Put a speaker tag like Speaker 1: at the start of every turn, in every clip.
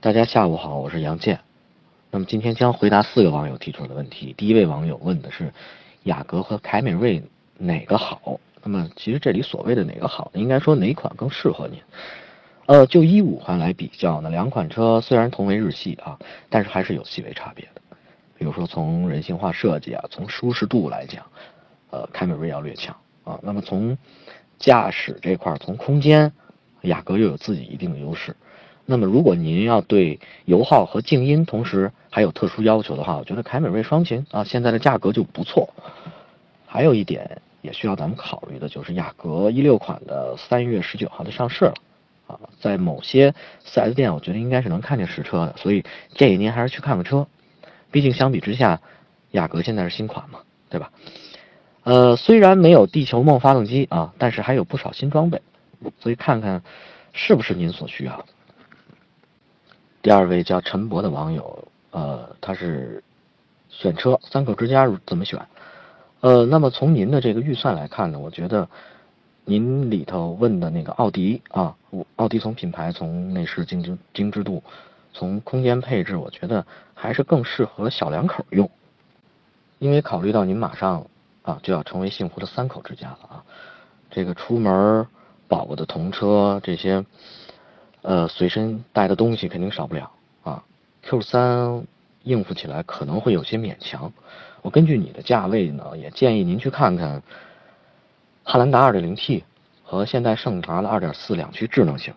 Speaker 1: 大家下午好，我是杨健。那么今天将回答四个网友提出的问题。第一位网友问的是雅阁和凯美瑞哪个好？那么其实这里所谓的哪个好，应该说哪款更适合您？呃，就一五款来比较呢，两款车虽然同为日系啊，但是还是有细微差别的。比如说从人性化设计啊，从舒适度来讲，呃，凯美瑞要略强啊。那么从驾驶这块，从空间，雅阁又有自己一定的优势。那么，如果您要对油耗和静音同时还有特殊要求的话，我觉得凯美瑞双擎啊，现在的价格就不错。还有一点也需要咱们考虑的就是雅阁一六款的三月十九号的上市了啊，在某些 4S 店，我觉得应该是能看见实车的，所以建议您还是去看看车。毕竟相比之下，雅阁现在是新款嘛，对吧？呃，虽然没有地球梦发动机啊，但是还有不少新装备，所以看看是不是您所需要的。第二位叫陈博的网友，呃，他是选车三口之家怎么选？呃，那么从您的这个预算来看呢，我觉得您里头问的那个奥迪啊，奥迪从品牌、从内饰精致精致度、从空间配置，我觉得还是更适合小两口用，因为考虑到您马上啊就要成为幸福的三口之家了啊，这个出门宝宝的童车这些。呃，随身带的东西肯定少不了啊。Q 三应付起来可能会有些勉强。我根据你的价位呢，也建议您去看看汉兰达 2.0T 和现代胜达的2.4两驱智能型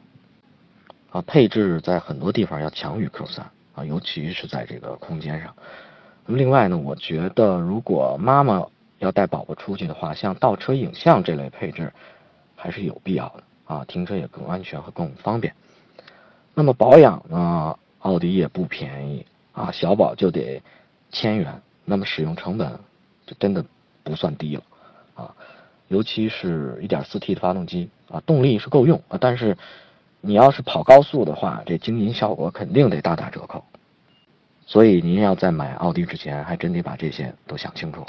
Speaker 1: 啊，配置在很多地方要强于 Q 三啊，尤其是在这个空间上。那么另外呢，我觉得如果妈妈要带宝宝出去的话，像倒车影像这类配置还是有必要的啊，停车也更安全和更方便。那么保养呢？奥迪也不便宜啊，小保就得千元。那么使用成本就真的不算低了啊，尤其是一点四 T 的发动机啊，动力是够用啊，但是你要是跑高速的话，这静音效果肯定得大打折扣。所以您要在买奥迪之前，还真得把这些都想清楚了。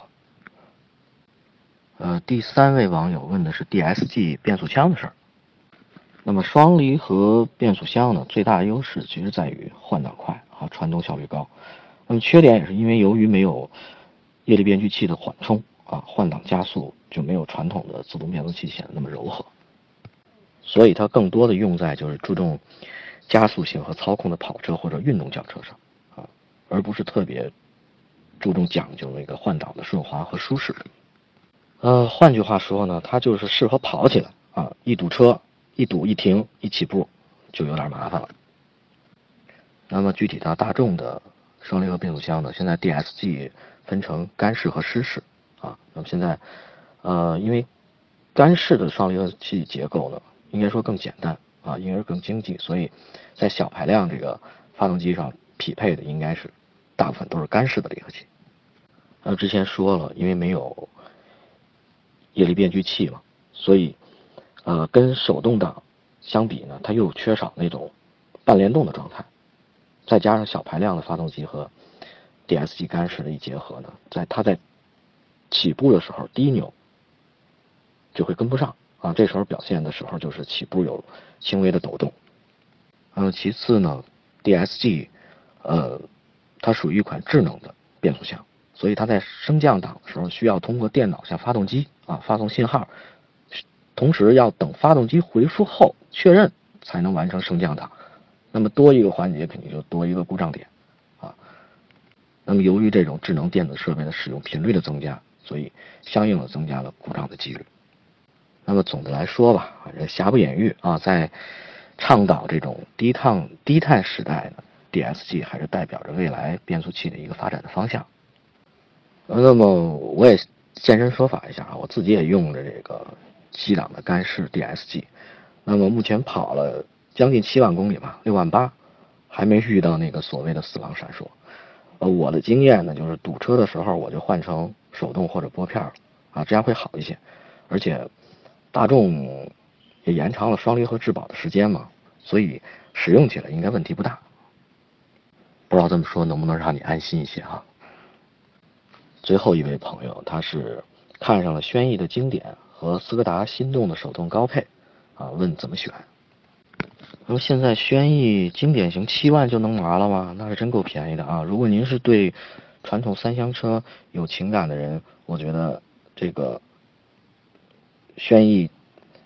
Speaker 1: 呃，第三位网友问的是 DSG 变速箱的事儿。那么双离合变速箱呢，最大的优势其实在于换挡快啊，传动效率高。那么缺点也是因为由于没有液力变矩器的缓冲啊，换挡加速就没有传统的自动变速器显得那么柔和。所以它更多的用在就是注重加速性和操控的跑车或者运动轿车上啊，而不是特别注重讲究那个换挡的顺滑和舒适。呃，换句话说呢，它就是适合跑起来啊，一堵车。一堵一停一起步就有点麻烦了。那么具体到大众的双离合变速箱呢，现在 DSG 分成干式和湿式啊。那么现在呃，因为干式的双离合器结构呢，应该说更简单啊，因而更经济，所以在小排量这个发动机上匹配的应该是大部分都是干式的离合器。呃，之前说了，因为没有液力变矩器嘛，所以。呃，跟手动挡相比呢，它又缺少那种半联动的状态，再加上小排量的发动机和 DSG 干式的一结合呢，在它在起步的时候低扭就会跟不上啊，这时候表现的时候就是起步有轻微的抖动。呃，其次呢，DSG 呃，它属于一款智能的变速箱，所以它在升降档的时候需要通过电脑向发动机啊发送信号。同时要等发动机回复后确认才能完成升降档，那么多一个环节肯定就多一个故障点，啊，那么由于这种智能电子设备的使用频率的增加，所以相应的增加了故障的几率。那么总的来说吧，这瑕不掩瑜啊，在倡导这种低碳低碳时代呢，DSG 还是代表着未来变速器的一个发展的方向。那么我也现身说法一下啊，我自己也用着这个。七档的干式 DSG，那么目前跑了将近七万公里吧，六万八，还没遇到那个所谓的死亡闪烁。呃，我的经验呢，就是堵车的时候我就换成手动或者拨片啊，这样会好一些。而且大众也延长了双离合质保的时间嘛，所以使用起来应该问题不大。不知道这么说能不能让你安心一些哈？最后一位朋友，他是看上了轩逸的经典。和斯柯达心动的手动高配，啊，问怎么选？那么现在轩逸经典型七万就能拿了吗？那是真够便宜的啊！如果您是对传统三厢车有情感的人，我觉得这个轩逸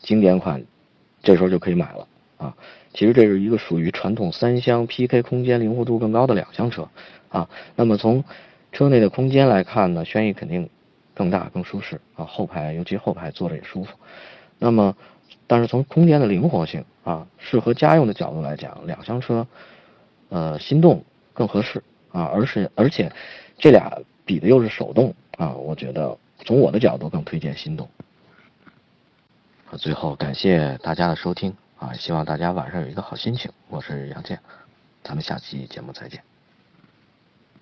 Speaker 1: 经典款这时候就可以买了啊！其实这是一个属于传统三厢 PK 空间灵活度更高的两厢车啊。那么从车内的空间来看呢，轩逸肯定更大更舒适啊，后排尤其后排坐着也舒服。那么但是从空间的灵活性啊，适合家用的角度来讲，两厢车呃心动更合适啊，而是而且这俩比的又是手动啊，我觉得从我的角度更推荐心动。最后感谢大家的收听啊，希望大家晚上有一个好心情。我是杨健，咱们下期节目再见。